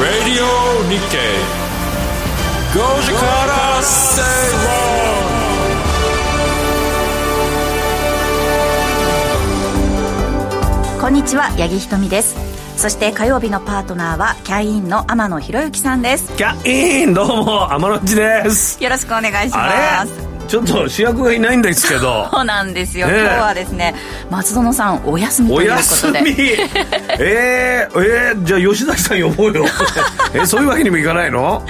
Radio Nikkei. 5時から正こんにちは八木ひとみですそして火曜日のパートナーはキャインの天野博之さんですキャインどうも天野っちですよろしくお願いしあますれちょっと主役がいないんですけど。そうなんですよ、今日はですね松園さんお休みとおいうこ休とで。み？えー、えー、じゃあ吉崎さん呼ぼうよ。えそういうわけにもいかないの？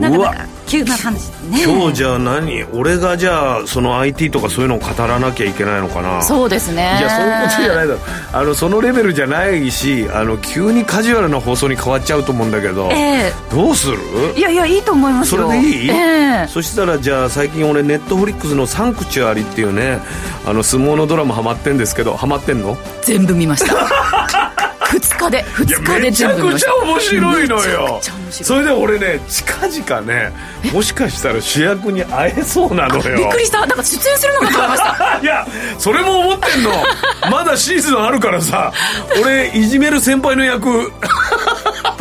うわなんかなんか急な話ね。今日じゃあ何？俺がじゃあその IT とかそういうのを語らなきゃいけないのかな？そうですね。いやそういうことじゃないだろ。あのそのレベルじゃないしあの急にカジュアルな放送に変わっちゃうと思うんだけど、えどうする？えいやいやいいと思いますそよれでいい、ええ。そしたらじゃあ最近俺ネットフリックスの「サンクチュアリ」っていうねあの相撲のドラマハマってんですけどハマってんの？全部見ました。2日で2日で全部めちゃよ。くちゃ面白い。それで俺ね近々ねもしかしたら主役に会えそうなのよ。びっくりした。なんか出演するのかと思いました。いやそれも思ってんの。まだシーズンあるからさ俺いじめる先輩の役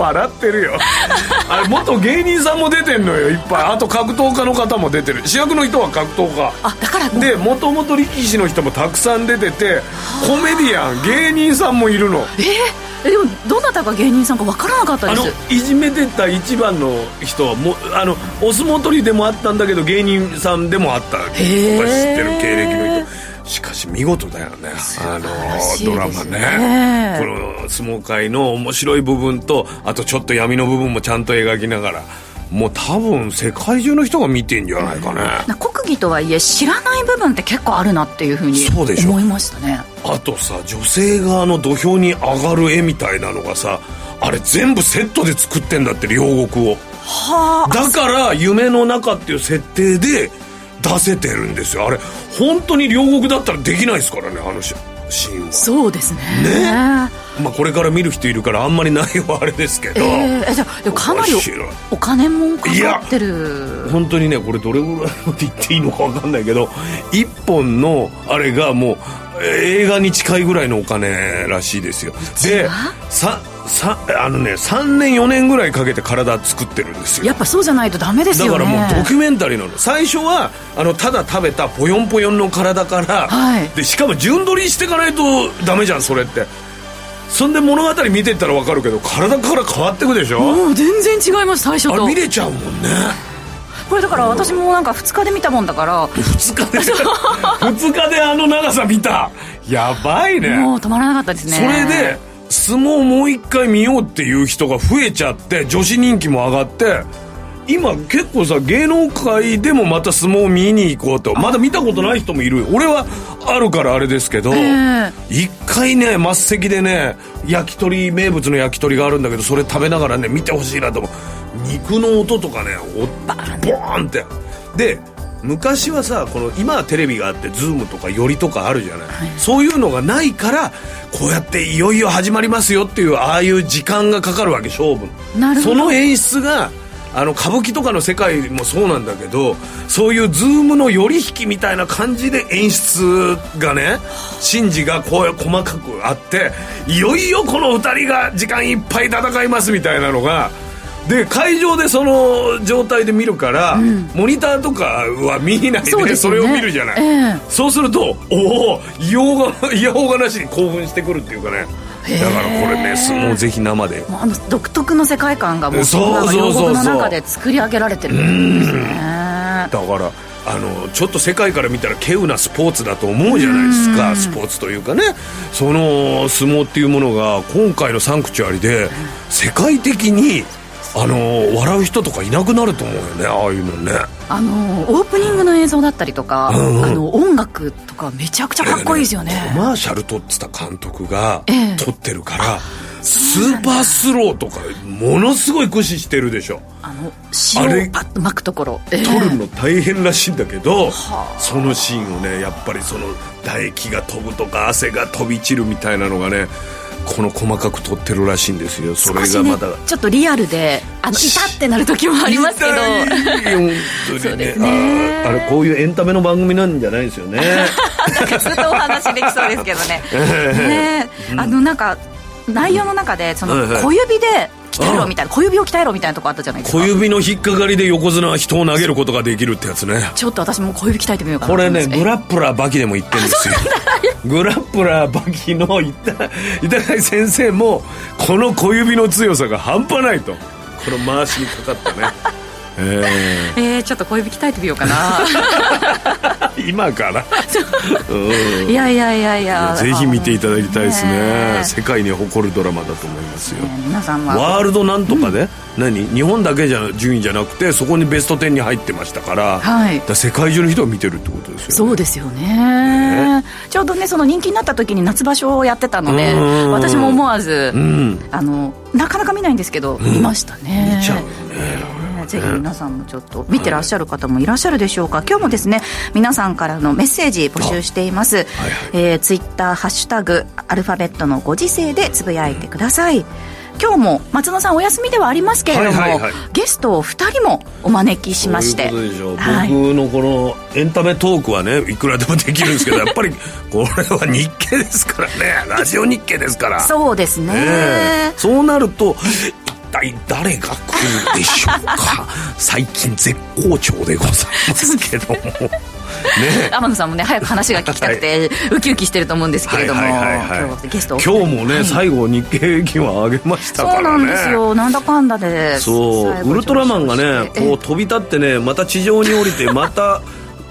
笑ってるよ。あれ元芸人さんも出てんのよいっぱい。あと格闘家の方も出てる。主役の人は格闘家。あだからでもともと力士の人もたくさん出ててコメディアン芸人さんもいるの。えーえでもどなたが芸人さんか分からなかったあのですいじめてた一番の人はもうあのお相撲取りでもあったんだけど芸人さんでもあった。知ってる経歴の人しかし見事だよね。あのドラマね。ねこの相撲界の面白い部分とあとちょっと闇の部分もちゃんと描きながらもう多分世界中の人が見てんじゃないかね。な国技とはいえ知らない部分って結構あるなっていうふうにそうでしょ。思いましたね。あとさ女性側の土俵に上がる絵みたいなのがさあれ全部セットで作ってんだって両国を。はあ。だから夢の中っていう設定で出せてるんですよ。あれ本当に両国だったらできないですからねあのシシーンは。そうですね。ね。まあこれから見る人いるからあんまり内容はあれですけど、えーえじゃあでもかなりお金もかかってる。本当にねこれどれぐらいのって言っていいのか分かんないけど一本のあれがもうえー映画に近いぐらいのお金らしいですよ。でささあのね3年4年ぐらいかけて体作ってるんですよ。やっぱそうじゃないとダメですだよね。からもうドキュメンタリーなの。最初はあのただ食べたぽよんぽよんの体から、はい。でしかも順取りしていかないとダメじゃんそれって。そんで物語見てったら分かるけど体から変わってくでしょ、もう全然違います最初あれと見れちゃうもんね。これだから私もなんか2日で見たもんだから。2日で？2日であの長さ見た？やばいね。もう止まらなかったですね。それで相撲もう一回見ようっていう人が増えちゃって女子人気も上がって今結構さ芸能界でもまた相撲見に行こうと。まだ見たことない人もいる俺はあるからあれですけど、え。一回ね末席でね焼き鳥名物の焼き鳥があるんだけどそれ食べながらね見てほしいなと思う。肉の音とかねおバーンって。で昔はさこの今はテレビがあってズームとか寄りとかあるじゃない、そういうのがないからこうやっていよいよ始まりますよっていうああいう時間がかかるわけ勝負その演出があの歌舞伎とかの世界もそうなんだけどそういうズームの寄り引きみたいな感じで演出がね神事がこう細かくあっていよいよこの2人が時間いっぱい戦いますみたいなのがで会場でその状態で見るから、モニターとかは見ないでそね。それを見るじゃない、ええ。そうするとおおいやおうがなしに興奮してくるっていうかね。だからこれね相撲ぜひ生で。あの独特の世界観がもうそうそうそうの中で作り上げられてるんですね。だからあのちょっと世界から見たら稀有なスポーツだと思うじゃないですか。スポーツというかね。その相撲っていうものが今回の「サンクチュアリ」で世界的にあの笑う人とかいなくなると思うよねああいうのね。あのオープニングの映像だったりとか、あの音楽とかめちゃくちゃかっこいいですよね。コマーシャル撮ってた監督がええ。撮ってるから、スーパースローとかものすごい駆使してるでしょ。あの塩をパッと巻くところ、ええ。撮るの大変らしいんだけど、そのシーンをねやっぱりその唾液が飛ぶとか汗が飛び散るみたいなのがねこの細かく撮ってるらしいんですよ。それがまた、ちょっとリアルであのいたってなる時もありますけど。痛いよ本当に。ねそうですね。あーあれこういうエンタメの番組なんじゃないですよね。なんかずっとお話できそうですけどね。ねえ。あのなんか内容の中でその小指で鍛えろみたいな小指を鍛えろみたいなとこあったじゃないですか。小指の引っかかりで横綱は人を投げることができるってやつね。ちょっと私も小指鍛えてみようかなこれねグララップラーバキでも言ってるんですよ。グラップラーバキの板板谷先生もこの小指の強さが半端ないと。この回しにかかったねえ えー、ちょっと小指鍛えてみようかな。ー 今から、う。ん。いやいやいやいや。ぜひ見ていただきたいですね。ね世界に誇るドラマだと思いますよ。皆さんは。ワールドなんとかで、何？日本だけじゃ順位じゃなくてそこにベスト10に入ってましたから,、はい。世界中の人が見てるってことですよね。そうですよね。ちょうどねその人気になった時に夏場所をやってたのでうん。私も思わず、ん。あのなかなか見ないんですけど、見ましたね。見ちゃうよねねぜひ皆さんもちょっと見てらっしゃる方もいらっしゃるでしょうか、今日もですね皆さんからのメッセージ募集しています、えーツイッターハッシュタグアルファベットのご時世でつぶやいてください。今日も松野さんお休みではありますけれども、はいはいはい。ゲストを2人もお招きしまして。そういうことでしょう、はい。僕のこのエンタメトークはねいくらでもできるんですけどやっぱり これは日経ですからね。ラジオ日経ですから。そうですね、ええ。そうなると一体誰が来るでしょうか？最近絶好調でございますけども。ね。天野さんもね早く話が聞きたくて、ウキウキしてると思うんですけれども、はいはいはいはい。今日はゲストを。今日もね、はい最後日経平均は上げましたからね。そうなんですよ。なんだかんだでそう。ウルトラマンがねこう飛び立ってねまた地上に降りてまた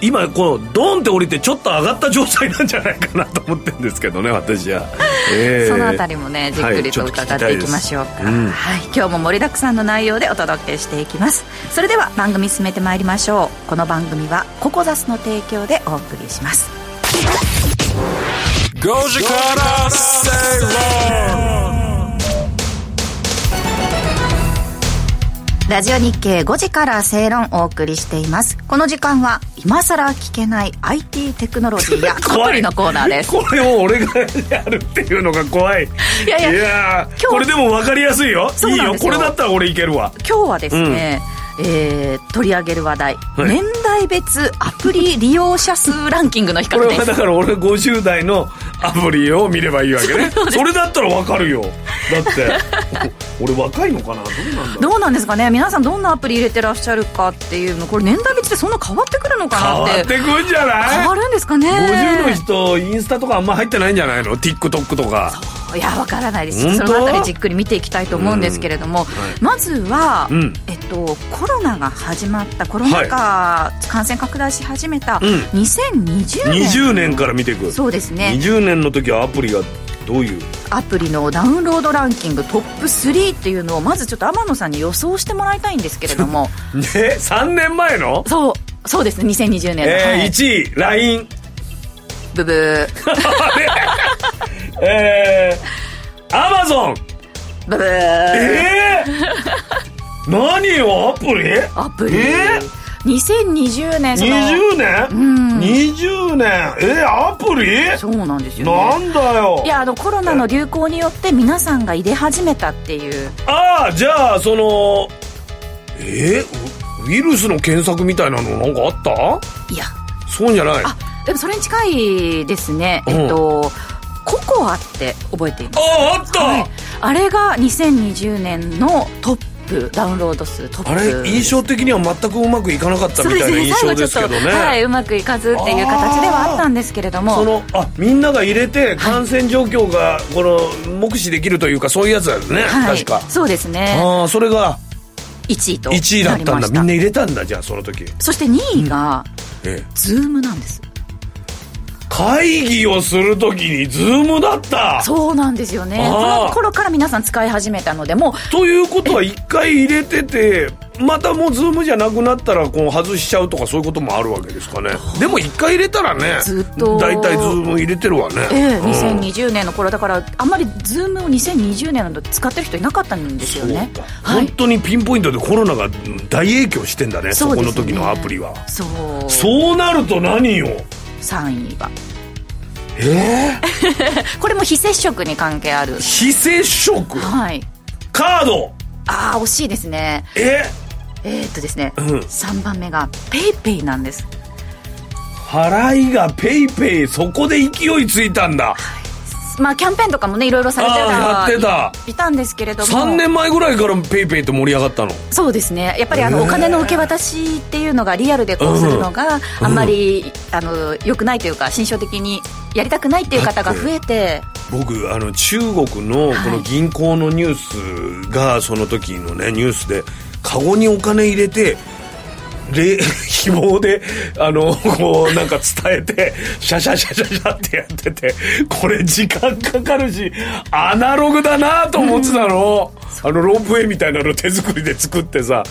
今こうドンって降りてちょっと上がった状態なんじゃないかなと思ってるんですけどね私は、ええ。そのあたりもねじっくりと伺っていきましょうか、うん。はい、今日も盛りだくさんの内容でお届けしていきます。それでは番組進めてまいりましょう。この番組はココザスの提供でお送りします。5時からラジオ日経5時から正論お送りしています。この時間は今さら聞けない IT テクノロジーやア 怖い。プリのコーナーです。これを俺がやるっていうのが怖い。いやいやー今日これでも分かりやすいよ。いいよ。これだったら俺いけるわ。今日はですね、えー取り上げる話題、はい。年代別アプリ利用者数ランキングの比これは較ですだから俺50代のアプリを見ればいいわけね。それだったら分かるよ。だって。俺若いのかな？どうなんだどうなんですかね？皆さんどんなアプリ入れてらっしゃるかっていうの。これ年代別でそんな変わってくるのか変なっわっててくんじゃない？変わるんですかね？50の人インスタとかあんま入ってないんじゃないの？TikTok とかいやわからないです。そのあたりじっくり見ていきたいと思うんですけれども、まずは、うん。えっと、コロナが始まったコロナ禍、感染拡大し始めたうん。2020年、20年から見ていく。そうですね。20年の時はアプリがどういう？アプリのダウンロードランキングトップ3っていうのをまずちょっと天野さんに予想してもらいたいんですけれども。ね3年前の？そう。そうですね2020年の、えーはい、1位 LINE ブブ えー、アマゾンーブブー。えー、何よアプリ？アプリ、え2020年その。20年、うん。20年。えー、アプリ？そうなんですよね。なんだよ。いやあのコロナの流行によって皆さんが入れ始めたっていう。ああじゃあそのえー、ウウイルスの検索みたいなのなんかあった？いや。そうじゃない。ああでもそれに近いですね、うんえっとココアって覚えています？ああった、はい、あれが2020年のトップダウンロード数トップ。あれ印象的には全くうまくいかなかったみたいな印象ですけどね。はい、うまくいかずっていう形ではあったんですけれども。そのあみんなが入れて感染状況がこの目視できるというかそういうやつだよね、はい、確か。そうですね。ああそれが1位と1位だったんだ。みんな入れたんだじゃあその時。そして2位が、ええ。 Zoom なんです会議をするときに Zoom だった。そうなんですよね。あーこの頃から皆さん使い始めたのでもうということは一回入れててまたもう Zoom じゃなくなったらこう外しちゃうとかそういうこともあるわけですかね。でも一回入れたらねずっと。大体 Zoom 入れてるわね。ええうん2020年の頃だからあんまり Zoom を2020年の時使ってる人いなかったんですよね。はい。本当にピンポイントでコロナが大影響してんだねそね。この時のアプリは。そう。そうなると何よ？3位は。え これも非接触に関係ある。非接触？はい。カード？ああ惜しいですね。え？えー、っとですね、うん。3番目が PayPay なんです。払いが PayPay そこで勢いついたんだまあキャンペーンとかもねいろいろされてたやってた。いたんですけれども。3年前ぐらいから PayPay って盛り上がったの？そうですね。やっぱりあの、お金の受け渡しっていうのがリアルでこうするのが、あんまり、あの良くないというか心象的にやりたくないっていう方が増えて。僕あの中国のこの銀行のニュースがその時のねニュースでカゴにお金入れて で紐であのこうなんか伝えてシャシャシャシャシャってやっててこれ時間かかるしアナログだなと思ってたの、あのロープウェイみたいなの手作りで作ってさ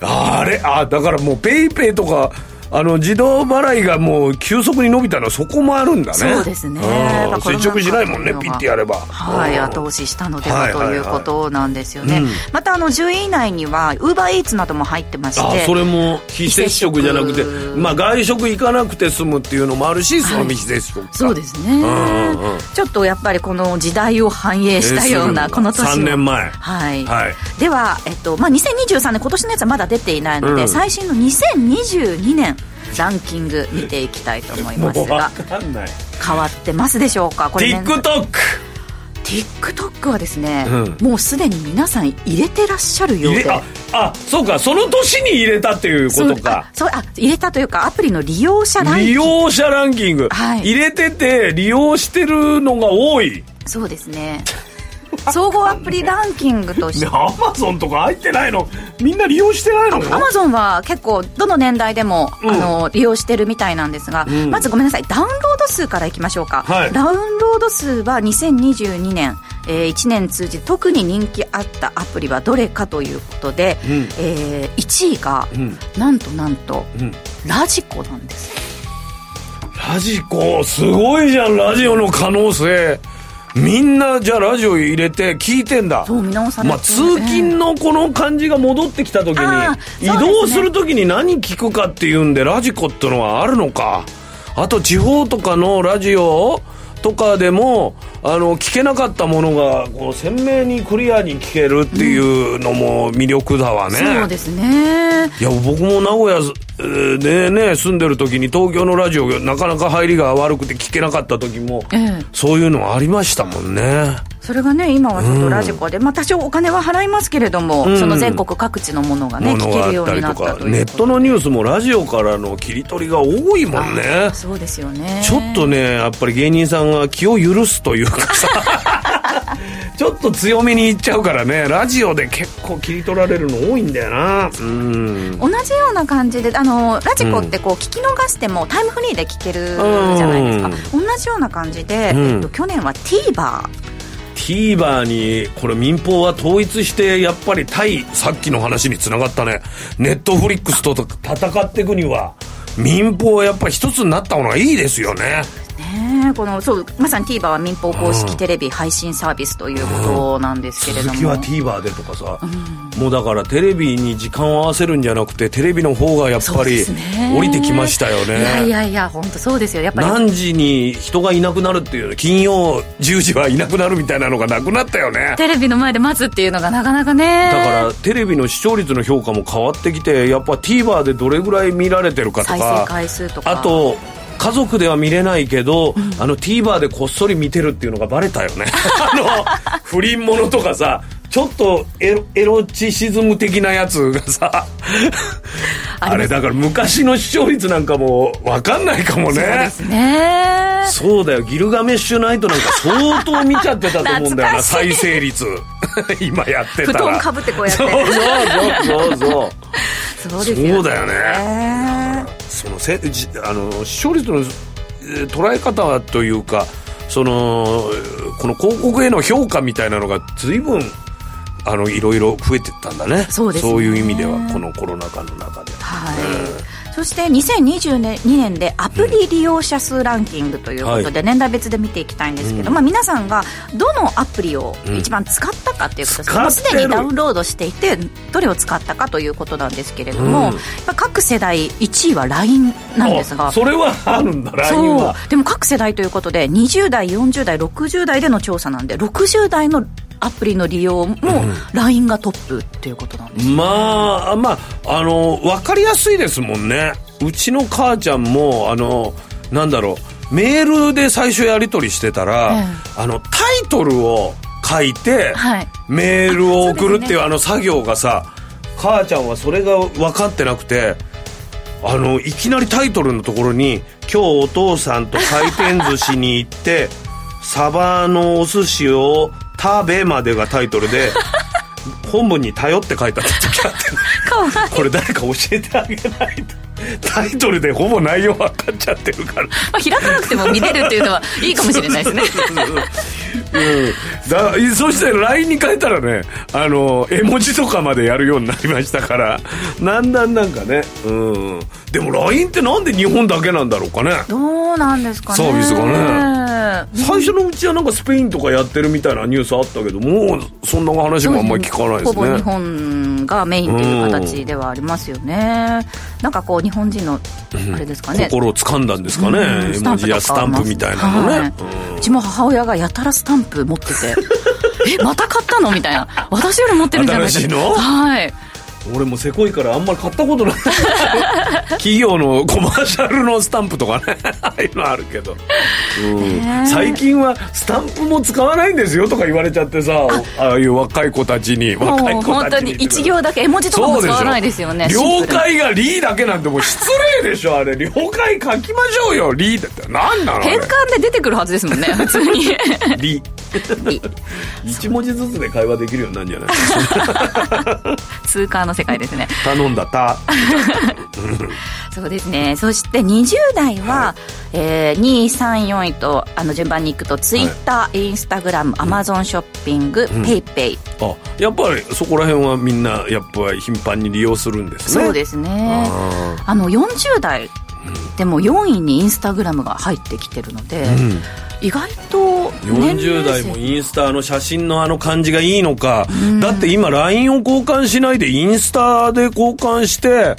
あれあだからもう PayPay とかあの自動払いがもう急速に伸びたのはそこもあるんだね。そうですね。うん。だから接触しないもんねピッてやれば。はい、うん。後押ししたのではということなんですよね、うんまたあの10位以内には Uber Eats なども入ってましあてそれも非接触じゃなくてまあ外食行かなくて済むっていうのもあるしその非接触か。そうですね、ちょっとやっぱりこの時代を反映したようなこの年3年前。はい、はい。では、えっとまあ、2023年今年のやつはまだ出ていないので、うん。最新の2022年ランキング見ていきたいと思いますが変わってますでしょうか？これ、ね、TikTok TikTok はですね、うもうすでに皆さん入れてらっしゃるようで。ああそうかその年に入れたっていうことか。そうあ入れたというかアプリの利用者ランキン利グ用者ランキング、はい。入れてて利用してるのが多い。そうですね総合アプリランキングとして。ねアマゾンとか入ってないの？みんな利用してないの？アマゾンは結構どの年代でも、うん。あの利用してるみたいなんですが、ん。まずごめんなさい。ダウンロード数からいきましょうか、はい。ダウンロード数は2022年、えー1年通じて特に人気あったアプリはどれかということで、うん。えー1位が、ん。なんとなんと、うん。ラジコなんです。ラジコすごいじゃんラジオの可能性みんなじゃあラジオ入れて聞いてんだ。そう見直されてまあ、通勤のこの感じが戻ってきた時に、移動する時に何聞くかっていうんでラジコってのはあるのか。あと地方とかのラジオとかでもあの聞けなかったものがこう鮮明にクリアに聞けるっていうのも魅力だわね、そうですね。いや僕も名古屋えーでね住んでる時に東京のラジオがなかなか入りが悪くて聞けなかった時も、ええ。そういうのありましたもんねそれがね今はちょっとラジコで、まあ多少お金は払いますけれども、ん。その全国各地のものがね聞けるようになったとかネットのニュースもラジオからの切り取りが多いもんね。そうですよね。ちょっとねやっぱり芸人さんが気を許すというかさ。ちょっと強めに言っちゃうからねラジオで結構切り取られるの多いんだよな。うん。同じような感じであのラジコってこう聞き逃してもタイムフリーで聞けるじゃないですか、同じような感じで、うん。えっと、去年は TVer TVer にこれ民放は統一してやっぱり対さっきの話につながったね。ネットフリックスと戦っていくには民放はやっぱり一つになった方がいいですよね。ね。えこのそうまさに TVer は民放公式テレビ配信サービスということなんですけれども、続きは TVer でとかさ、もうだからテレビに時間を合わせるんじゃなくてテレビの方がやっぱり降りてきましたよね。いやいやいや本当そうですよ。やっぱり。何時に人がいなくなるっていう金曜10時はいなくなるみたいなのがなくなったよね。テレビの前で待つっていうのがなかなかね。だからテレビの視聴率の評価も変わってきてやっぱ TVer でどれぐらい見られてるかと再か生回数とか。あと家族では見れないけど、あの TVer でこっそり見てるっていうのがバレたよね。あの不倫ものとかさちょっとエロエロチシズム的なやつがさ あれだから昔の視聴率なんかも分かんないかもそうでねすね。そうだよ。ギルガメッシュナイトなんか相当見ちゃってたと思うんだよな再生率。今やってたら。布団かぶってこうやって。そうそうそうそう。そうそうだよねそのせじあの視聴率のえー捉え方というかそのこの広告への評価みたいなのが随分あのいろいろ増えてったんだね。そうですね。いう意味ではこのコロナ禍の中で。はい、そそして2022年でアプリ利用者数ランキングということで、年代別で見ていきたいんですけど、まあ、皆さんがどのアプリを一番使ったかっていうことです、使ってるもうすでにダウンロードしていてどれを使ったかということなんですけれども、うん。各世代1位は LINE なんですが。あそれはあるんだ LINE は。でも各世代ということで20代40代60代での調査なんで60代のアプリの利用も LINE がトップっていうことなんです、まあまああの分かりやすいですもんね。うちの母ちゃんもあのなんだろう。メールで最初やり取りしてたら、えあのタイトルを書いて、はい。メールを送るっていうああの作業がさ母ちゃんはそれが分かってなくてあのいきなりタイトルのところに「今日お父さんと回転寿司に行ってサバのお寿司を食べ」までがタイトルで 本文に「頼」って書いてあった。時あってこれ誰か教えてあげないと。タイトルでほぼ内容分かっちゃってるから。まあ、開かなくても見れるっていうのはいいかもしれないですね うん、だそして LINE に変えたらねあの絵文字とかまでやるようになりましたから。だんだんなんかね。うん。でも LINE ってなんで日本だけなんだろうかね。どうなんですかね。サービスがね。最初のうちはなんかスペインとかやってるみたいなニュースあったけどもうそんな話もあんまり聞かないですね。ほぼ日本がメインっていう形ではありますよね、なんかこう日本人のあれですかね、心を掴んだんですかね、うん。絵文字やスタンプみたいなのね、はい。うちも母親がやたらスタンプ持ってて。えまた買ったの？みたいな。私より持ってるんじゃな。いか新しいの？はい俺もせこいからあんまり買ったことない。企業のコマーシャルのスタンプとかね。ああいうのあるけど、うん。最近はスタンプも使わないんですよとか言われちゃってさ。あ。あいう若い子たちに。若い子たち本当に一行だけ絵文字とかも使わないですよね。了解が「リ」だけなんてもう失礼でしょあれ。了解書きましょうよ「リ」だって。何なの変換で出てくるはずですもんね普通に。リ 一文字ずつで会話できるようになるんじゃない？通貨の世界ですね。頼んだた。そうですね。そして20代は、えー、2位3位4位とあの順番にいくとツイッター、インスタグラムアマゾンショッピング、ペイペイ。あやっぱりそこら辺はみんなやっぱり頻繁に利用するんですね。そうですね。ああの40代でも4位にインスタグラムが入ってきてるので、ん。意外と年40齢層代もインスタの写真のあの感じがいいのか、だって今 LINE を交換しないでインスタで交換して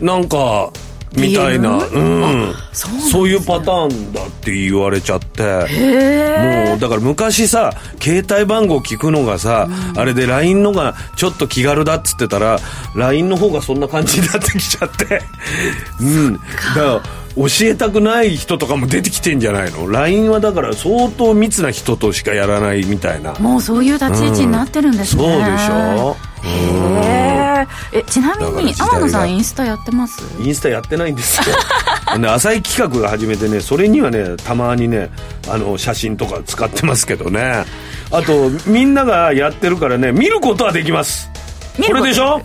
なんかみたいな？うん。そういうパターンだって言われちゃって。へもうだから昔さ携帯番号聞くのがさ、あれで LINE のがちょっと気軽だっつってたら LINE の方がそんな感じになってきちゃって。うん。だから教えたくない人とかも出てきてんじゃないの？LINE はだから相当密な人としかやらないみたいな。もうそういう立ち位置になってるんですね、そうでしょ？へええちなみに天野さんインスタやってます？インスタやってないんですよ。で浅い企画が始めてねそれにはねたまにねあの写真とか使ってますけどね。あとみんながやってるからね見ることはできます。見るこれでしょ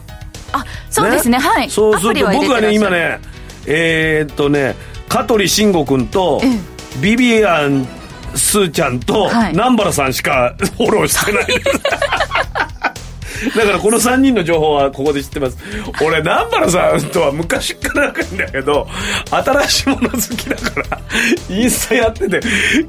あそうですね。はい。そうすると僕はね今ねえーっとね香取慎吾君とええ。ビビアンスーちゃんとはい。南原さんしかフォローしてない。で すだからこの3人の情報はここで知ってます。俺南原さんとは昔から仲いいんだけど新しいもの好きだからインスタやってて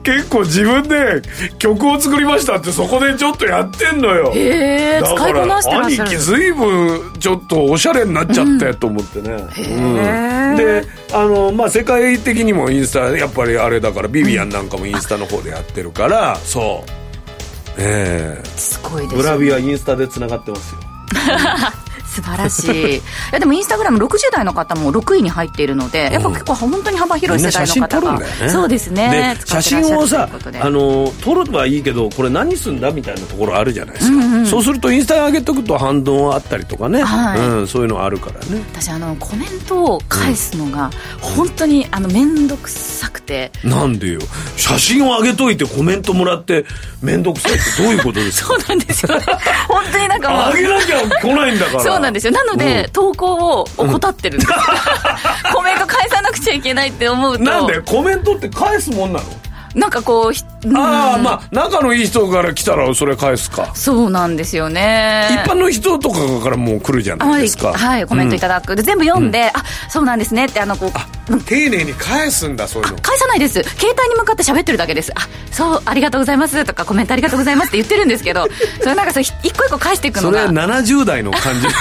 結構自分で曲を作りましたってそこでちょっとやってんのよ。へえだ使いこなしてらっ兄しゃる。貴ずいぶんちょっとおしゃれになっちゃってと思ってね、うん。であのまあ世界的にもインスタやっぱりあれだからビビアンなんかもインスタの方でやってるからそうええ。すごいですグラビアインスタでつながってますよ 素晴らしい。いやでもインスタグラム60代の方も6位に入っているのでやっぱ結構本当に幅広い世代の方がね。そうですね。写真をさあの撮るのはいいけどこれ何すんだみたいなところあるじゃないですか、そうするとインスタに上げとくと反動あったりとかね、はい。うん、そういうのあるからね。私あのコメントを返すのが本当にあの面倒くさくて。なんでよ。写真を上げといてコメントもらって面倒くさいってどういうことですか？そうなんですよ本当になんかもう。上げなきゃ来ないんだから そうなんですよ。なので、うん。投稿を怠ってるんです、コメント返さなくちゃいけないって思うと。なんで？コメントって返すもんなの？なんかこうひうん。ああまあ仲のいい人から来たらそれ返すか。そうなんですよね。一般の人とかからもう来るじゃないですか。はい、はい、コメントいただく、で全部読んで、あそうなんですねってあのこうあ丁寧に返すんだそういうの。返さないです。携帯に向かって喋ってるだけです。あそうありがとうございますとかコメントありがとうございますって言ってるんですけど それなんかそれ一個一個返していくのそれが70代の感じ。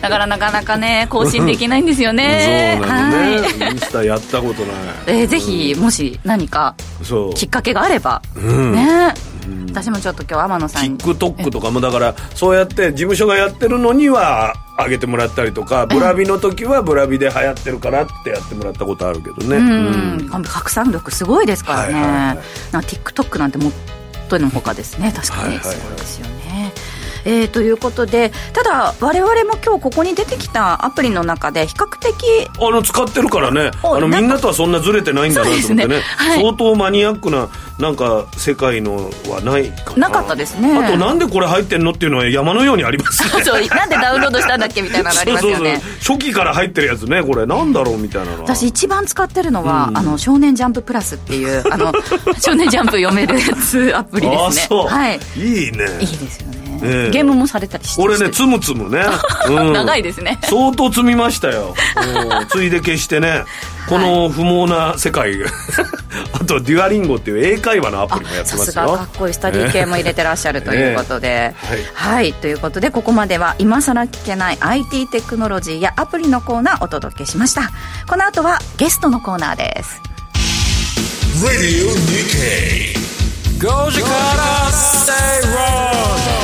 だからなかなかね更新できないんですよね。そうなのね、はい。インスタやったことない。えーぜひもし何かそう。きっかけがあれば、ん。ね。私もちょっと今日天野さんに。TikTok とかもだからそうやって事務所がやってるのには上げてもらったりとかブラビの時はブラビで流行ってるからってやってもらったことあるけどね。うん、拡散力すごいですからね、はいはいはい。なんか TikTok なんてもっとのほかですね。確かに。はいはいはい。すごいですよね、えーということでただ我々も今日ここに出てきたアプリの中で比較的あの使ってるからね。あのみんなとはそんなずれてないんだなと思ってね。ね。はい。相当マニアックななんか世界のはないかな。なかったですね。あとなんでこれ入ってんのっていうのは山のようにありますね。そうなんでダウンロードしたんだっけみたいなのありますよね。初期から入ってるやつねこれ。なんだろうみたいなのは。私一番使ってるのは、あの少年ジャンププラスっていうあの 少年ジャンプ読めるやつアプリですね。あそう、はい。いいね。いいですよね、ええ。ゲームもされたりして。俺ねつむつむね、うん。長いですね。相当積みましたよ、うん。ついで消してね。この不毛な世界。あとデュアリンゴっていう英会話のアプあリもやってさますすよが。かっこいいスタディ系も入れてらっしゃるということで、えはい、ということでここまでは今更聞けない IT テクノロジーやアプリのコーナーお届けしました。この後はゲストのコーナーです。Radio Nikkei. Goji Kara Stay Wrong.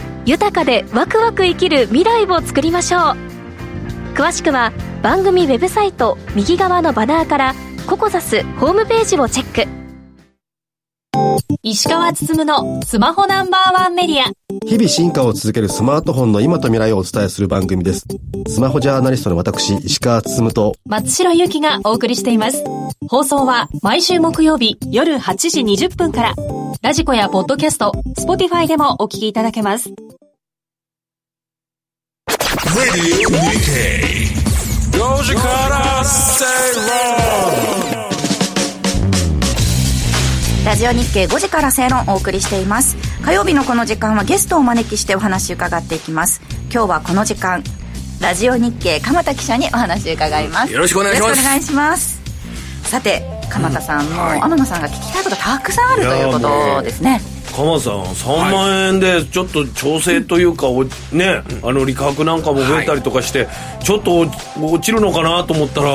豊かでワクワク生きる未来を作りましょう。詳しくは番組ウェブサイト右側のバナーからココザスホームページをチェック。石川つつむのスマホナンバーワンメディア。日々進化を続けるスマートフォンの今と未来をお伝えする番組です。スマホジャーナリストの私、石川つつむと、松代ゆきがお送りしています。放送は毎週木曜日夜8時20分から。 radiko やポッドキャスト、 Spotify でもお聞きいただけます。Radio Nikkei. Goji Kara Stay Wrong. ラジオ日経5時から正論をお送りしています。火曜日のこの時間はゲストをお招きしてお話伺っていきます。今日はこの時間ラジオ日経鎌田記者にお話伺います。よろしくお願いします。よろしくお願いします。さて鎌田さん、もう天野さんが聞きたいことたくさんあるということですね。鎌さん3万円でちょっと調整というか、おねあの利確なんかも増えたりとかして、ちょっと落落ちるのかなと思ったら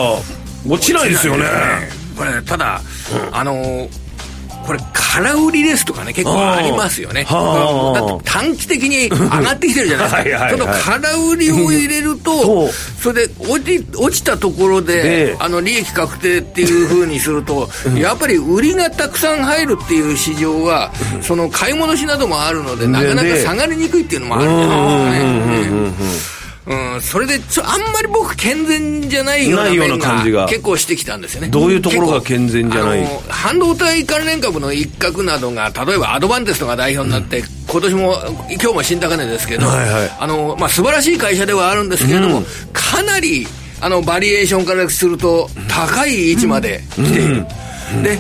落ちないですよね。これねただ、あのーこれ空売りですとかね結構ありますよね。だって短期的に上がってきてるじゃないですか。はいその空売りを入れると それで落ち落ちたところでであの利益確定っていうふうにするとやっぱり売りがたくさん入るっていう市場はその買い戻しなどもあるのでなかなか下がりにくいっていうのもあるんじゃないですかね。うん、それでちょあんまり僕健全じゃないようなないような面感じが。が結構してきたんですよね。どういうところが健全じゃない？結構あの半導体関連株の一角などが例えばアドバンテストが代表になって、今年も今日も新高値ですけど、はいはい。あのまあ、素晴らしい会社ではあるんですけれども、かなりあのバリエーションからすると高い位置まで来ている、で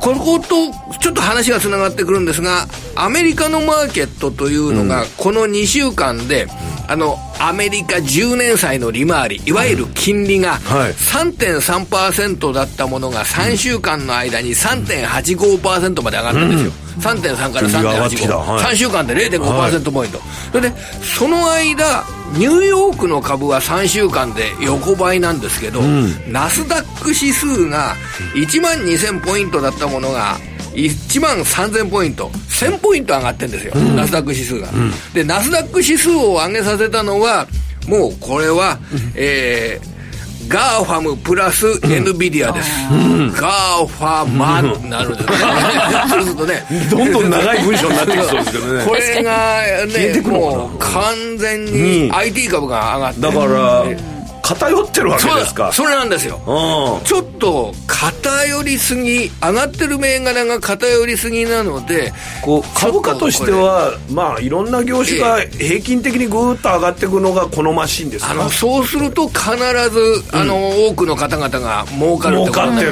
こことちょっと話がつながってくるんですがアメリカのマーケットというのが、この2週間であのアメリカ10年債の利回りいわゆる金利がはい。3.3%だったものが3週間の間に3.85%まで上がったんですよ、3.3から金利が上がってきた。3.85、はい。3週間で0.5%ポイント、それでその間ニューヨークの株は3週間で横ばいなんですけど、ナスダック指数が1万2000ポイントだったものが1万3000ポイント。1000ポイント上がってるんですよ、ナスダック指数が、でナスダック指数を上げさせたのはもうこれは、えー GAFAM プラス NVIDIA です、ガーファマになるんですね。そうするとね。どんどん長い文章になってきそうですけどね。これがねもう完全に IT 株が上がってだから偏ってるわけですか。だそれなんですよ。うん。ちょっと偏りすぎ上がってる銘柄が偏りすぎなのでこう株価としてはまあいろんな業種が平均的にぐーっと上がっていくのが好ましいんですか？あのそうすると必ず、あの多くの方々が儲かるってことになり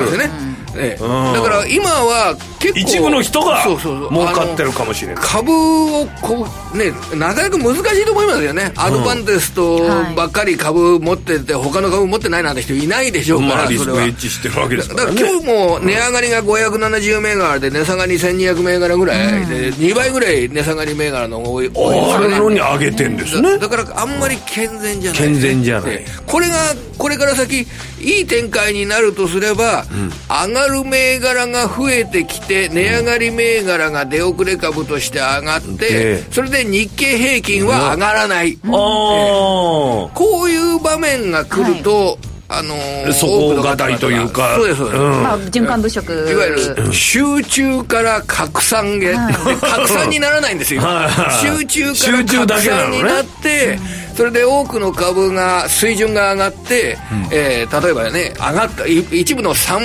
ますよね、だから今は結構。一部の人がそうそうそう。儲かってるかもしれない。株をこうねなかなか難しいと思いますよね、アドバンテストばっかり株持ってて他の株持ってないなんて人いないでしょうから、まあリスクエッジしてるわけですかだから今日も値上がりが570銘柄で値下がり1200銘柄ぐらいで、2倍ぐらい値下がり銘柄の多い多い。ですあよねれのに上げてんですね。だだからあんまり健全じゃない、健全じゃない。ええ。これがこれから先いい展開になるとすれば、上がる銘柄が増えてきて値上がり銘柄が出遅れ株として上がってでそれで日経平均は上がらない、ああこういう場面が来ると、あのー底多くの方々が堅いというかそうですそうです、うん。まあ、循環物色。いわゆる集中から拡散へ、で 拡散にならないんですよ。はいはい集中か集ら拡散になって、それで多くの株が水準が上がって、えー例えばね上がったい一部の3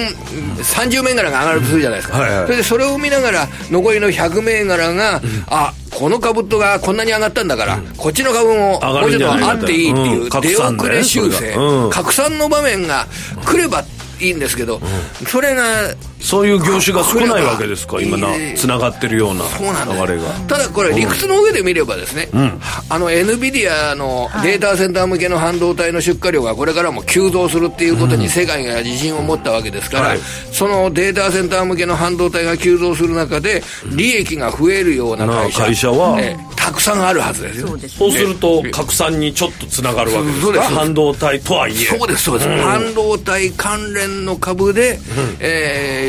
30銘柄が上がるとするじゃないですか、はいはい。それでそれを見ながら残りの100銘柄が、あこの株とがこんなに上がったんだから、こっちの株ももうちょっとあっていいっていう、出遅れ修正、拡散の場面が来ればいいんですけど、それがそういう業種が少ないわけですか今なええ。つながってるような流れが。ただこれ理屈の上で見ればですね、あの NVIDIA のデータセンター向けの半導体の出荷量がこれからも急増するっていうことに世界が自信を持ったわけですから、はい。そのデータセンター向けの半導体が急増する中で利益が増えるような会社な会社は？ええたくさんあるはずですよ。そうですそうすると拡散にちょっとつながるわけですか？半導体とはいえ。そうですそうです、半導体関連の株で、えー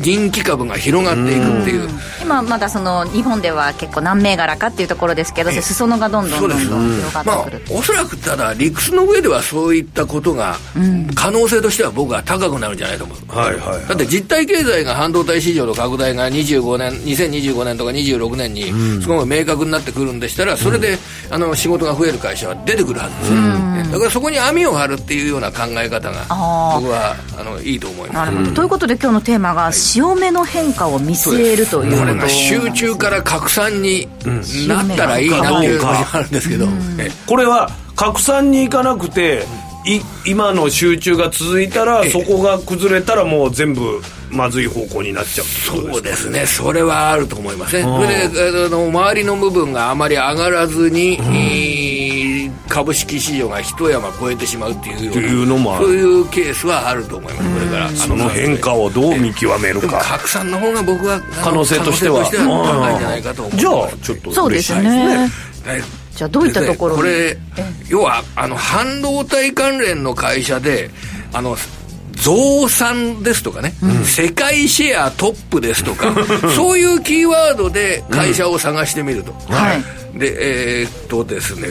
人気株が広がっていくっていう、今まだその日本では結構何銘柄かっていうところですけど裾野がどんどんどんどん広がまあってくる、おそらくただ理屈の上ではそういったことが、可能性としては僕は高くなるんじゃないと思う、はいはいはい。だって実体経済が半導体市場の拡大が25年2025年とか26年にすごい明確になってくるんでしたらそれで、あの仕事が増える会社は出てくるはずですよ、ねだからそこに網を張るっていうような考え方が僕はあのいいと思います。なるほど、ということで今日のテーマが潮目の変化を見据えるということ集中から拡散になったらいいなっていう感じがあるんですけど、ええ。これは拡散に行かなくてい今の集中が続いたらええ。そこが崩れたらもう全部まずい方向になっちゃうそうでですね、それはあると思いますね、それであの周りの部分があまり上がらずに、えー株式市場が一山越えてしまうっていうようっていうのもある。そういうケースはあると思います、これから。その変化をどう見極めるでもか拡散の方が僕は可能性としては。高いんじゃないかと思います。じゃあちょっとそうですね。はいじゃあどういったところに？これ要はあの半導体関連の会社であの増産ですとかね、世界シェアトップですとか。そういうキーワードで会社を探してみると、はいでえーっとですね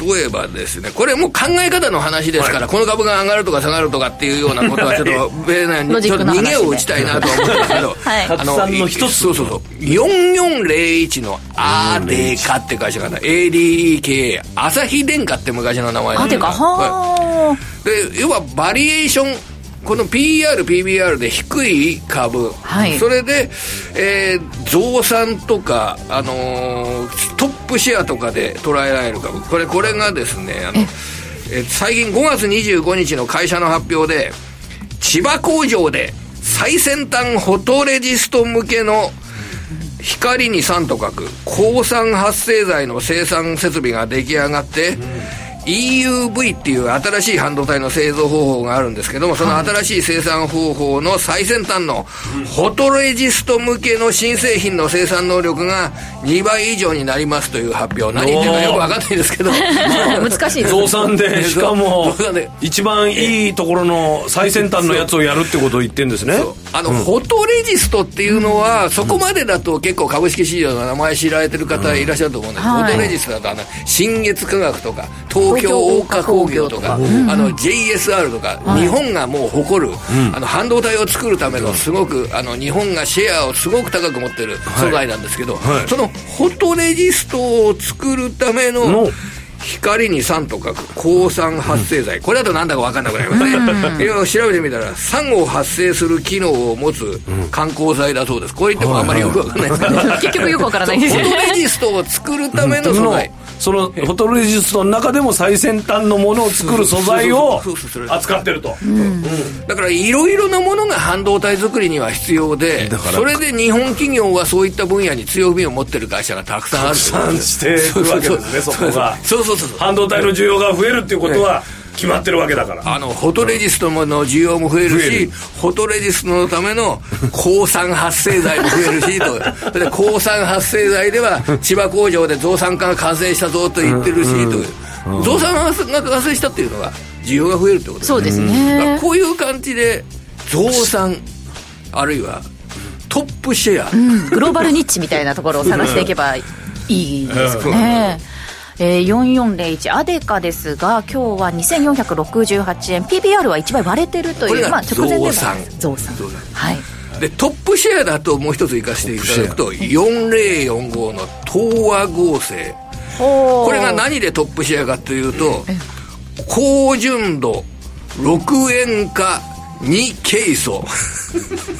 例えばですねこれもう考え方の話ですから、この株が上がるとか下がるとかっていうようなことはちょっと ちょっと逃げを打ちたいなとは思うんですけど、はい。あの一つそうそうそう4401のアーデカって会社がある ADEKA 朝日電化って昔の名前あてかはで要はバリエーションこの PER、PBR で低い株、はい。それで、えー増産とか、あのートップシェアとかで捉えられる株。これこれがですねあのえ。ー最近5月25日の会社の発表で千葉工場で最先端フォトレジスト向けの光に酸と書く抗酸発生剤の生産設備が出来上がって、EUV っていう新しい半導体の製造方法があるんですけどもその新しい生産方法の最先端のフォトレジスト向けの新製品の生産能力が2倍以上になりますという発表。何言ってるかよく分かんないですけど。難しいです増産で しかも一番いいところの最先端のやつをやるってことを言ってんですね。あの、フォトレジストっていうのは、そこまでだと結構株式市場の名前知られてる方いらっしゃると思うんです。けど、はい。フォトレジストだとあの新月化学とか東東京大化工業とか、あの JSR とか、日本がもう誇る、あの半導体を作るためのすごくあの日本がシェアをすごく高く持ってる素材なんですけど、はい。そのフォトレジストを作るためのの光に酸と書く抗酸発生剤、これだとなんだか分かんなくなりますね、いろいろ調べてみたら酸を発生する機能を持つ観光剤だそうです。こう言ってもあんまりよく分かんない。ですけど、結局よくわからないです。フォトレジストを作るための素材、そのフォトレジストの中でも最先端のものを作る素材を扱ってると、だからいろいろなものが半導体作りには必要でそれで日本企業はそういった分野に強みを持ってる会社がたくさんあるたくさんしてるわけですねそこが。そうそうそうそう半導体の需要が増えるっていうことは決まってるわけだから。あのフォトレジストの需要も増えるし増える。フォトレジストのための 抗酸発生剤も増えるしとそれで抗酸発生剤では千葉工場で増産化が完成したぞと言ってるしという。増産が完成したっていうのは需要が増えるってことですそうですだからねこういう感じで増産あるいはトップシェア、うん。グローバルニッチみたいなところを探していけばいいですよね。えー、4401アデカですが今日は2468円。PBR は1倍割れてるという、これがまあ、直前では増産。増産。はい。でトップシェアだともう一つ行かせていただくと4045の東和合成。ここれが何でトップシェアかというと高純度6円化2ケイ素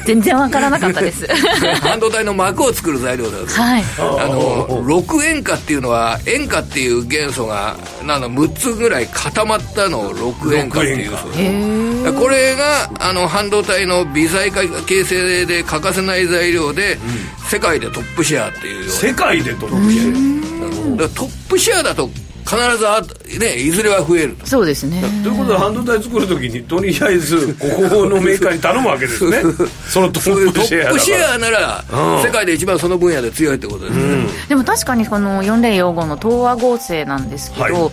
全然わからなかったです。半導体の膜を作る材料だとはい。あの6塩化っていうのは塩化っていう元素がなんだ6つぐらい固まったのを6塩化っていうそうです。これがあの半導体の微細化形成で欠かせない材料で、世界でトップシェアっていう世界でトップシェだからトップシェアだと必ずあ、ね、いずれは増えると。そうですね。アということで半導体作るときにとりあえずここのメーカーに頼むわけですね。そのトップシェアだから。ップシェアならうん世界で一番その分野で強いってことですね、でも確かにこの4045の東和合成なんですけど、はい。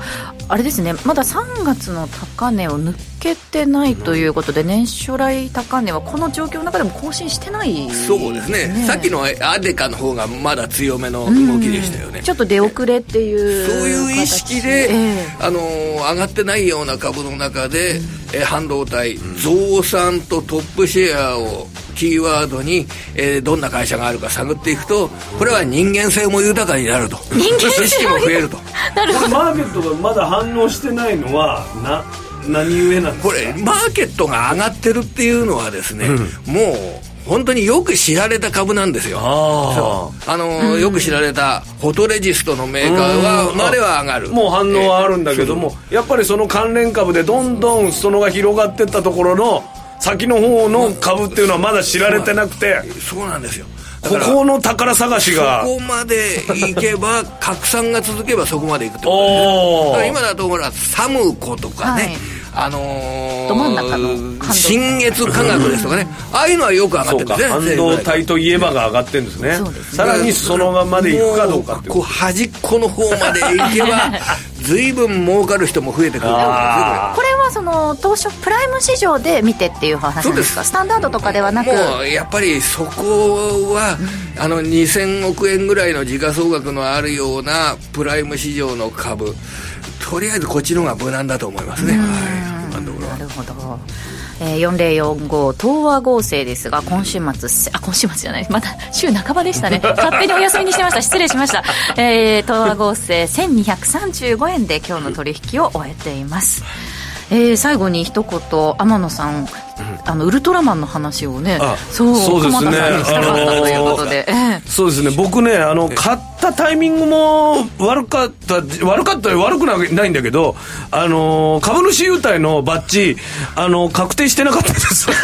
あれですねまだ3月の高値を抜けてないということで、年初来高値はこの状況の中でも更新してないそうですね。さっきのアデカの方がまだ強めの動きでしたよね、ちょっと出遅れっていうそういう意識で、形ええ あのー上がってないような株の中で、えー半導体、増産とトップシェアをキーワードに、えーどんな会社があるか探っていくとこれは人間性も豊かになると。人間知識も増えると。これマーケットがまだ反応してないのはな何故なんですか？これマーケットが上がってるっていうのはですね、もう本当によく知られた株なんですよ。ああのーよく知られたフォトレジストのメーカーはまでは上がる。あもう反応はあるんだけども、やっぱりその関連株でどんどん裾野が広がってったところの先の方の株っていうのはまだ知られてなくて。そうなんですよ。だここの宝探しが。そこまで行けば拡散が続けばそこまで行くってことですね 今だとほらサムコとかね、はいあのーど真ん中の新月科学ですとかね、ああいうのはよく上がってるんですね。半導体といえばが上がってるんですね。ね。さらに裾野がまで行くかどうかってこう。端っこの方まで行けば 随分儲かる人も増えてくる。あこれはその当初プライム市場で見てっていう話なんですか？スタンダードとかではなく？もうやっぱりそこは、あの2000億円ぐらいの時価総額のあるようなプライム市場の株とりあえずこっちの方が無難だと思いますね、なるほど、えー、4045東和合成ですが今週末せあ今週末じゃない。まだ週半ばでしたね。勝手にお休みにしてました。失礼しました、えー、東和合成1235円で今日の取引を終えています。えー、最後に一言天野さん、あのウルトラマンの話をねあそうそうですね。鎌田さんにしたかったということで、ええ。そうですね。僕ねあの買ったタイミングも悪かった悪かった悪くないんだけどあの株主優待のバッジあの確定してなかったです。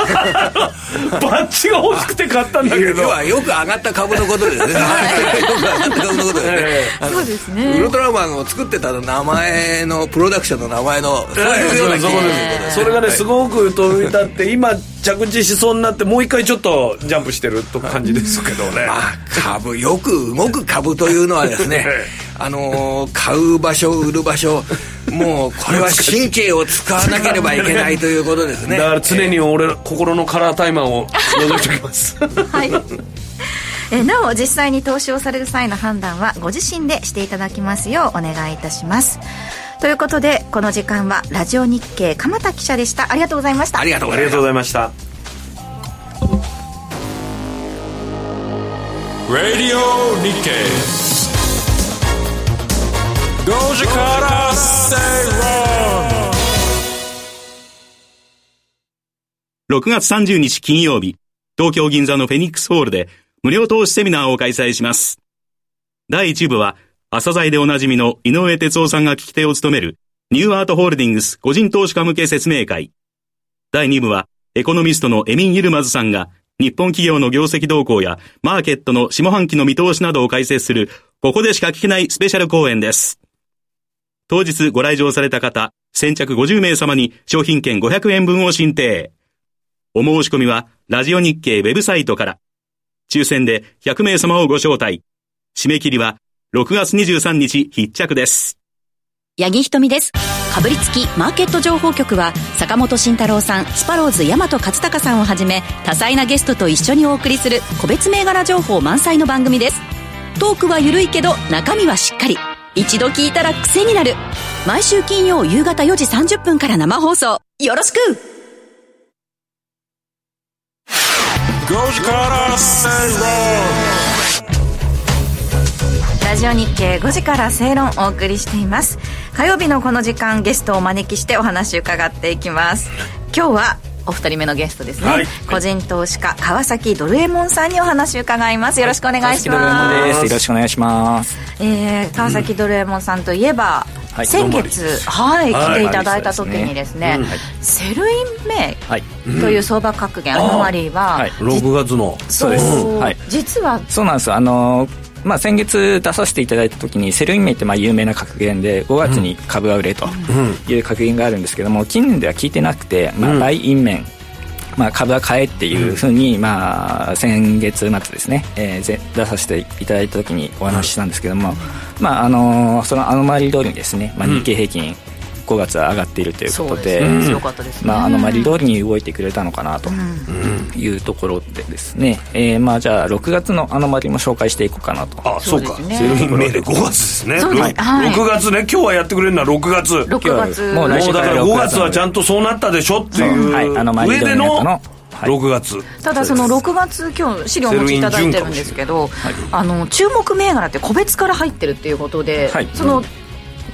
バッジが欲しくて買ったんだけど。よく上がった株のことですね。よく上がった株のことですね、そうですね。ウルトラマンを作ってた名前のプロダクションの名前のそういうようなそうですそれがねすごく飛び立って今着地しそうになってもう一回ちょっとジャンプしてると感じですけどね、まあ、株よく動く株というのはですね あのー買う場所売る場所もうこれは神経を使わなければいけないということですね。だから常に俺心のカラータイマーを覗いておきます。はい。えーなお実際に投資をされる際の判断はご自身でしていただきますようお願いいたしますということでこの時間はラジオ日経鎌田記者でした。ありがとうございました。ありがとうございました。ございました Radio Nikkei 5時から正論6月30日金曜日、東京銀座のフェニックスホールで無料投資セミナーを開催します。第1部は、朝鮮でおなじみの井上哲夫さんが聞き手を務めるニューアートホールディングス個人投資家向け説明会。第2部は、エコノミストのエミン・ユルマズさんが日本企業の業績動向やマーケットの下半期の見通しなどを解説する、ここでしか聞けないスペシャル講演です。当日ご来場された方、先着50名様に商品券500円分を申請。お申し込みは、ラジオ日経ウェブサイトから。抽選で100名様をご招待。締め切りは、6月23日必着です。八木ひとみです。かぶりつきマーケット情報局は、坂本慎太郎さん、スパローズ大和勝孝さんをはじめ、多彩なゲストと一緒にお送りする個別銘柄情報満載の番組です。トークは緩いけど、中身はしっかり。一度聞いたら癖になる。毎週金曜夕方4時30分から生放送。よろしく5時から正ラジオ日経5時から誠論をお送りしています。火曜日のこの時間ゲストをお招きしてお話伺っていきます。今日はお二人目のゲストですね、はい。個人投資家川崎ドルえもんさんにお話伺います。よろしくお願いします。です。よろしくお願いします。えー川崎ドルえもんさんといえば、はい。先月、はい、はい。来ていただいた時にですね、うん。 Sell in Mayはい。という相場格言、アノマリーは、はい。6月の。そうですはい。実はそうなんです。よ。あのーまあ、先月出させていただいた時に Sell in May ってまあ有名な格言で5月に株が売れという格言があるんですけども近年では聞いてなくて、まあ、 Buy in May まあ、株は買えっていうふうに、まあ、先月末ですね、えーぜ出させていただいた時にお話ししたんですけども、まああのーそのアノマリー通りにですね、まあ、日経平均5月は上がっているということで、まあ、アノマリー通りに動いてくれたのかなと。いうところでですね、えーまあ、じゃあ6月のアノマリーも紹介していこうかなと。あそうか。そうですね。 Sell in May 5月ですね。そうですろはい。6月ね今日はやってくれるのは6月。6月。もう来週だから5月はちゃんとそうなったでしょっていうはい。上でのはい。6月。ただその6月今日資料をお持ちいただいてるんですけど、あの注目銘柄って個別から入ってるっていうことで、はい。その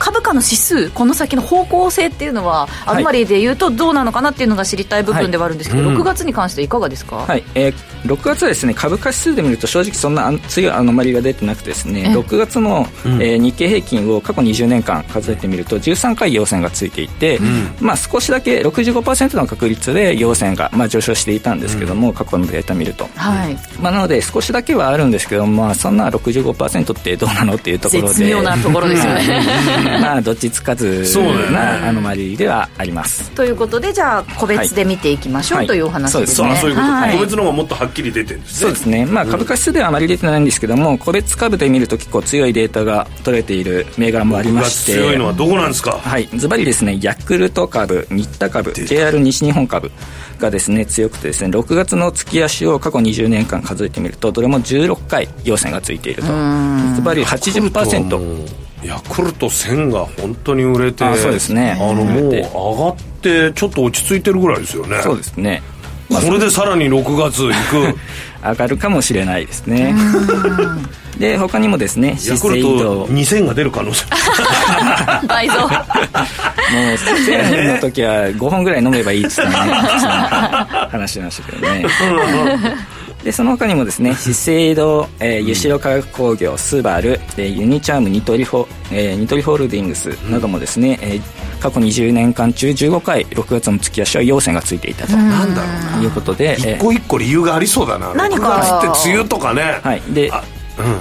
株価の指数この先の方向性っていうのは、い。アノマリーで言うとどうなのかなっていうのが知りたい部分ではあるんですけど、はいうん。6月に関していかがですか、はい、えー6月はですね株価指数で見ると正直そんなあん強いアノマリが出てなくてですね、ええ。6月の、えー日経平均を過去20年間数えてみると13回陽線がついていて、まあ、少しだけ65%の確率で陽線が、まあ、上昇していたんですけども、過去のデータ見ると、はい。まあ、なので少しだけはあるんですけど、まあ、そんな65%ってどうなのっていうところで。絶妙なところですよねまあどっちつかずそうだよね。なアノマリではあります。ということでじゃあ個別で見ていきましょう、はい。というお話ですね、そうそういうことはい。個別の方がもっとはっきり出てるんですね。そうですね、まあ、株価指数ではあまり出てないんですけども個別株で見ると結構強いデータが取れている銘柄もあり6月まして。強いのはどこなんですか？はい、ズバリですね、ヤクルト株、新田株、JR 西日本株がですね、強くてですね、6月の月足を過去20年間数えてみると、どれも16回陽線がついていると。ズバリ80%。ヤクルト1000が本当に売れてあそうですねあのもう上がってちょっと落ち着いてるぐらいですよねそうですね。これでさらに6月行く 上がるかもしれないですね。で、他にもですね、ヤ資クルト生堂。2000が出る可能性 倍増もう、1000円の時は5本ぐらい飲めばいいですね。そんな話しましたけどね。で、その他にもですね、資生堂、えー、ユシロ化学工業、スバル、えーユニチャーム、ニトリホ、えーニトリホールディングスなどもですね、えー過去20年間中15回、6月の月足は陽線がついていたと。なんだろうな。いうことで、えー。一個一個理由がありそうだな。何か。6月って梅雨とかね。はい、で、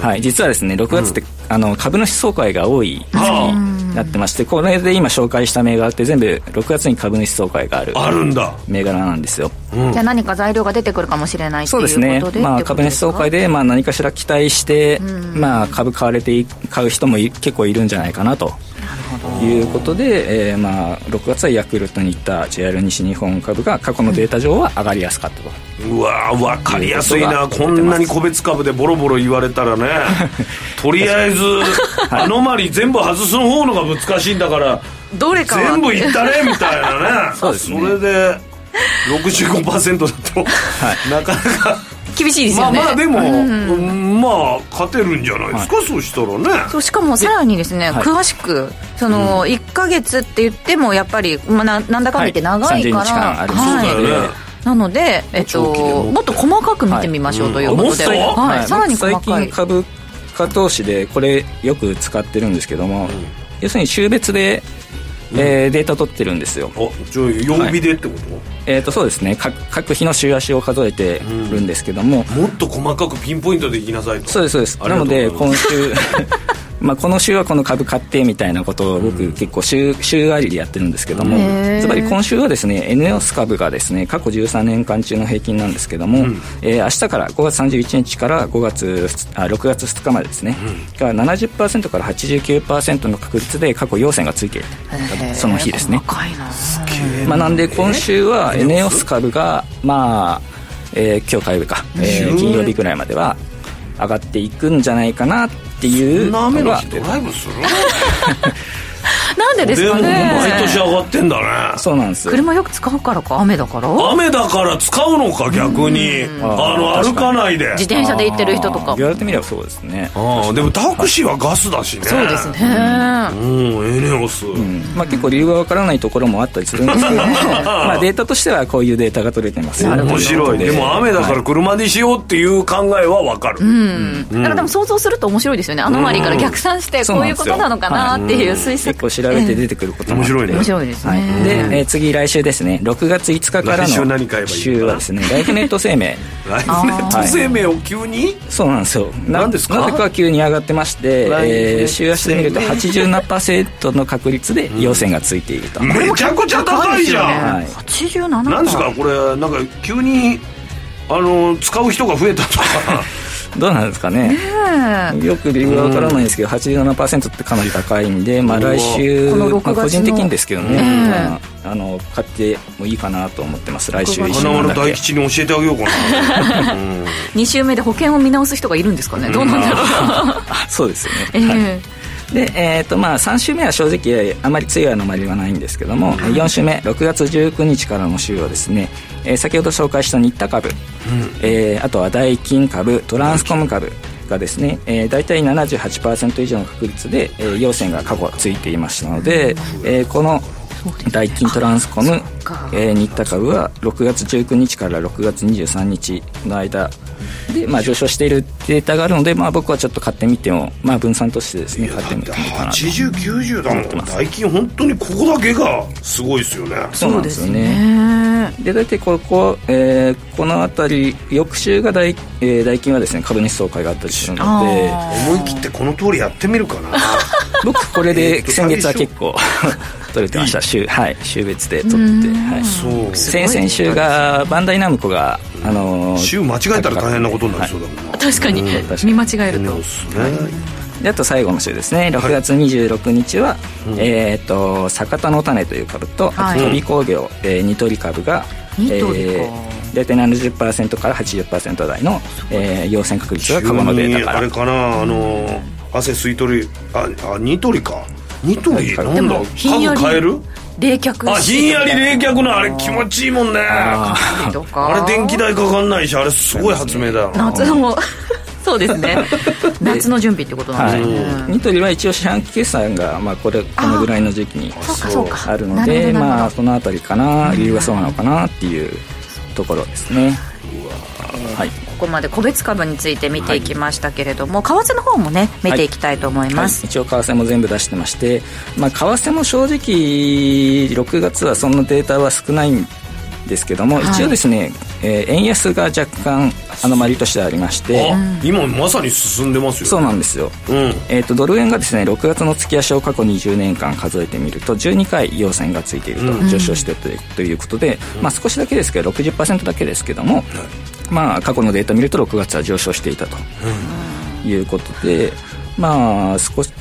はい、実はですね6月って、あの株主総会が多い月になってましてこれで今紹介した銘柄って全部6月に株主総会があるあるんだ。銘柄なんですよ。じゃあ何か材料が出てくるかもしれないそうですね、まあ、株主総会で、まあ、何かしら期待して、まあ、株買われてい買う人もい結構いるんじゃないかなということで、えーまあ、6月はヤクルトに行った JR 西日本株が過去のデータ上は上がりやすかったと、うわー分かりやすいな。こんなに個別株でボロボロ言われたらね。とりあえずアノマリ全部外す方のが難しいんだからどれかは。全部いったねみたいなね。そうですね。それで65%だと、なかなか厳しいですまあよね。まあでも、うん。まあ勝てるんじゃないですか、そしたらね。そうしかもさらにですね、はい。詳しくその1か月って言ってもやっぱり、まあ、ななんだかんだ言って長いから、はい30日間あるはい。そうだよね。なので、えっと、も。もっと細かく見てみましょうということで、はい。うん。はい。さらに細最かい。近株価投資でこれよく使ってるんですけども、要するに週別で、えーデータ取ってるんですよ、あじゃあ曜日でってこと、えー、とそうですね。各各日の週足を数えてるんですけども、もっと細かくピンポイントでいきなさいと。そうですそうです。なので今週まあこの週はこの株買ってみたいなことを僕結構週週ありでやってるんですけどもつまり今週はですね ENEOS 株がですね過去13年間中の平均なんですけども、えー明日から5月31日から5月あ6月2日までですね、が70%から89%の確率で過去陽線がついているその日ですね。まあ、なんで今週は ENEOS 株がまあ、えー今日火曜日か、えー金曜日ぐらいまでは上がっていくんじゃないかなっていうそんな雨の日ドライブする？なんでですでもかね毎年上がってんだね。そうなんです車よく使うからか？雨だから？雨だから使うのか逆に。あの歩かないで。自転車で行ってる人とか。言われてみればそうですね。ああでもタクシーはガスだしね。そうですね、うんエネオス、まあ、結構理由がわからないところもあったりするんですけども まあデータとしてはこういうデータが取れてますよ。面白い。でも雨だから車にしようっていう考えはわかる、だからでも想像すると面白いですよね。アノマリから逆算してこういうことなのかなっていう推測。結構調べて出てくることもあって面白いね。面白いですね、はい、で、えー次来週ですね。6月5日から来週何買えばいいの週はですね。ライフネット生命。ライフネット生命を急に、そうなんですよ。な何ですか？なぜか急に上がってまして、えー週足で見ると87%の確率で陽線がついていると、めちゃくちゃ高いじゃん、はい。87なんですか？これなんか急にあの使う人が増えたとか どうなんですかね。よく理由はわからないんですけど、87%ってかなり高いんで、まあ、来週、この6まあ、個人的にですけどね、ええ。まああの買ってもいいかなと思ってます。来週1週花丸間だけ。大吉に教えてあげようかな、うん2週目で保険を見直す人がいるんですかね。どうなんだろう、あそうですよね、ええ。はいで、えーとまあ、3週目は正直あまり強い anomaly はないんですけども、4週目6月19日からの週はですね、えー先ほど紹介した新田株、えーあとはダイキン株トランスコム株がですね、えー、大体78%以上の確率で、えー陽線が過去ついていましたので、えーこのダイキントランスコム、えー、新田株は6月19日から6月23日の間で、まあ、上昇しているデータがあるので、まあ、僕はちょっと買ってみても、まあ、分散としてですね買ってみてもいいかなと。8090だもん。大金本当にここだけがすごいですよね。そうなんですよね。で大体ここ、えーこの辺り翌週が大,、えー、大金はですね株主総会があったりするので。思い切ってこの通りやってみるかな。僕これえで先月は結構 取れてました。週はい週別で取って、はい、そう。先々週がバンダイナムコが、あのー週間違えたら大変なことになりそうだもんな、確かに。確かに。見間違えると。エネオスね、であと最後の週ですね。6月26日は、えー、と坂田の種という株と、あはい。と飛び工業、えーニトリ株がニトリか。えー大体70%から80%台の、えー陽線確率が過去のデータから。あれかなあの汗吸い取りああニトリか。ニトリはいなんだ？家具変える？冷却あひんやり冷却のあれ気持ちいいもんね。あとかれ電気代かかんないしあれすごい発明だよな。夏の そうですね。夏の準備ってことなんはいですね、ニトリは一応四半期決算が、まあ、これこのぐらいの時期にあるのでまあそのあたりかな理由がそうなのかなっていうところですね。はいここまで個別株について見ていきましたけれども、為替の方もね見ていきたいと思います、はい、一応為替も全部出してまして、まあ、為替も正直6月はそんなデータは少ないんですけども、はい。一応ですね、えー円安が若干アノマリとしてありましてあ今まさに進んでますよ。そうなんですよ、うん。えー、とドル円がですね6月の月足を過去20年間数えてみると12回陽線がついていると、うん。上昇しているということで、まあ、少しだけですけど60%だけですけども、まあ、過去のデータ見ると6月は上昇していたということで、まあ少し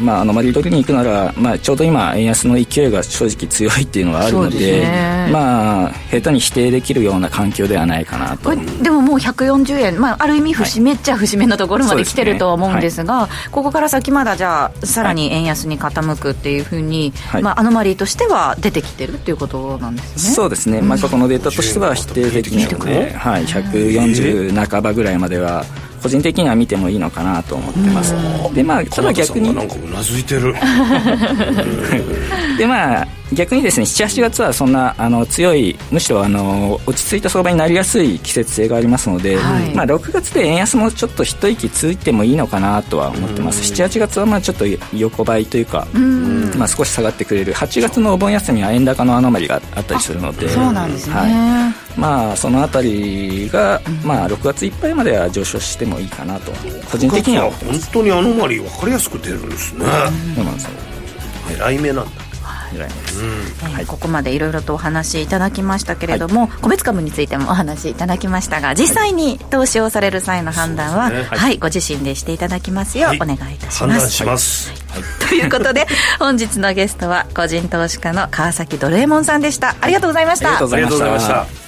まあ、あのマリドルに行くなら、まあ、ちょうど今円安の勢いが正直強いっていうのがあるので、ね、まあ下手に否定できるような環境ではないかなと。でももう140円、まあ、ある意味節目っちゃ節目のところまで来てるとは思うんですが、はいすね。はい、ここから先まだじゃあさらに円安に傾くっていうふうに、はい、まあ、アノマリーとしては出てきてるっていうことなんですね。そうですね、まあ、このデータとしては否定できないので、はい、140半ばぐらいまでは個人的には見てもいいのかなと思ってます。でまあただ逆に。なんかうなずいてる。でまあ逆にですね78月はそんなあの強いむしろあの落ち着いた相場になりやすい季節性がありますので、はい、まあ、6月で円安もちょっと一息ついてもいいのかなとは思ってます。78月はまあちょっと横ばいというかまあ、少し下がってくれる。8月のお盆休みは円高のアノマリがあったりするので。そうなんですね、はい、まあそのあたりが、まあ、6月いっぱいまでは上昇してもいいかなと個人的には本当にアノマリ分かりやすく出るんですね、そうなんですよ。狙い目なんだ。ぐらいです、うん。はい、ここまでいろいろとお話しいただきましたけれども、はい、個別株についてもお話しいただきましたが実際に投資をされる際の判断は、ね、はい、ご自身でしていただきますよ。うお願いいたします。判断します、ということで本日のゲストは個人投資家の川崎ドルエモンさんでした。ありがとうございました。ありがとうございました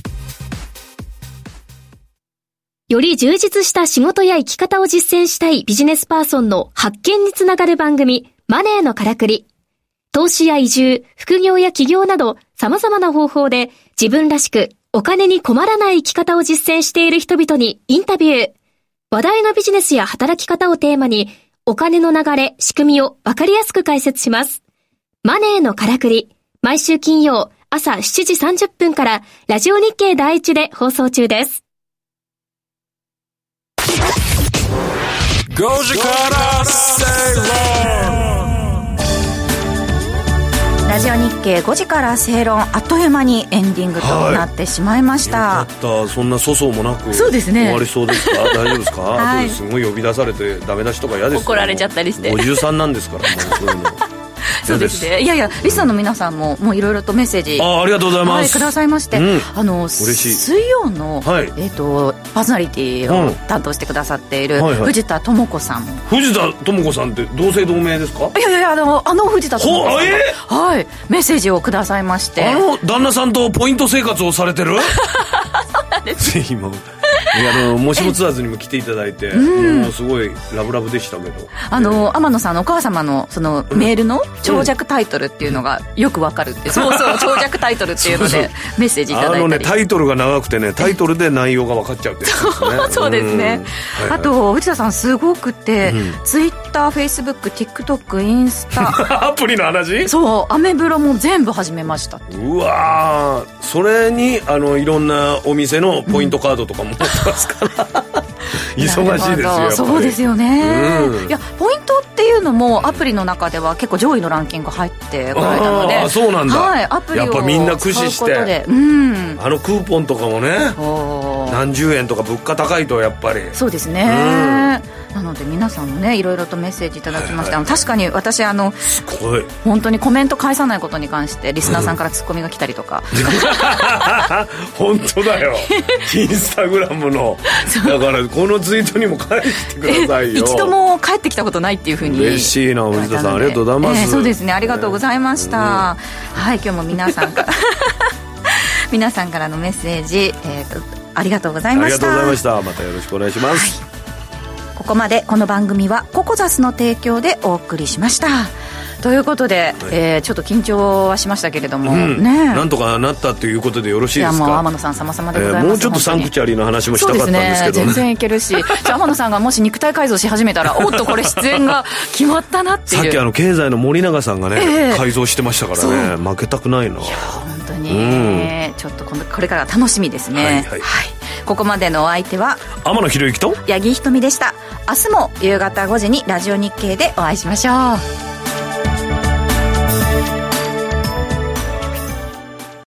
より充実した仕事や生き方を実践したいビジネスパーソンの発見につながる番組、マネーのからくり。投資や移住、副業や起業など様々な方法で自分らしくお金に困らない生き方を実践している人々にインタビュー。話題のビジネスや働き方をテーマにお金の流れ、仕組みをわかりやすく解説します。マネーのからくり。毎週金曜朝7時30分からラジオ日経第一で放送中です。5時から正論ラジオ日経5時から正論あっという間にエンディングとなってしまいました、はい、ったそんな粗相もなくそうですね。終わりそうですか？大丈夫ですか、はい、すごい呼び出されてダメ出しとか嫌です怒られちゃったりして。53なんですからもうそういうの そうですね。いやいやリスナーの皆さんももういろいろとメッセージあありがとうございます、はい、くださいまして、うん、あの水曜の、はい、えーと、パーソナリティを担当してくださっている、藤田智子さん。藤田智子さんって同姓同名ですか？いやいやあのあの藤田智子さん。はい。メッセージをくださいまして。あの旦那さんとポイント生活をされてる？そうなんです。今あのもしもツアーズにも来ていただいて、うん、もうすごいラブラブでしたけど。あの天野さんのお母様のそのメールの長尺タイトルっていうのがよくわかるって、うん、そうそう長尺タイトルっていうのでメッセージいただいたり。あのねタイトルが長くてねタイトルで内容が分かっちゃうってやつですね。そうですね、うん、あと藤田さんすごくて、ツイッターフェイスブック TikTok インスタ。アプリの話？そうアメブロも全部始めましたうわそれにあのいろんなお店のポイントカードとかも持ってますから忙しいですよそうですよね、うん、いやポイントっていうのもアプリの中では結構上位のランキング入ってこられたので。あそうなんだ、はい、アプリをやっぱみんな駆使して。うん、あのクーポンとかもね。何十円とか物価高いとやっぱり。そうですね、うん、なので皆さんもねいろいろとメッセージいただきました、はいはい、確かに私あの本当にコメント返さないことに関してリスナーさんからツッコミが来たりとか、本当だよ。インスタグラムの。だからこのツイートにも返してくださいよ。一度も返ってきたことないっていうふうに。嬉しいな藤田さん。ありがとうございます、えー、そうですね。ありがとうございました、うん、はい今日も皆さんから皆さんからのメッセージ、えー、ありがとうございました。ありがとうございました。またよろしくお願いします、はい、ここまでこの番組はココザスの提供でお送りしました。ということで、はい、えー、ちょっと緊張はしましたけれども、うん、ね。なんとかなったということでよろしいですか？いやもう天野さん様々でございます、えー、もうちょっとサンクチュアリーの話もしたかったんですけど、ね、全然いけるし。じゃ天野さんがもし肉体改造し始めたらおっとこれ出演が決まったなっていう。さっきあの経済の森永さんがね、えー、改造してましたからね。負けたくないないや本当に、うん、ちょっとこれから楽しみですね。はい、はい。はいここまでのお相手は天野博之と八木ひとみでした。明日も夕方5時にラジオ日経でお会いしましょう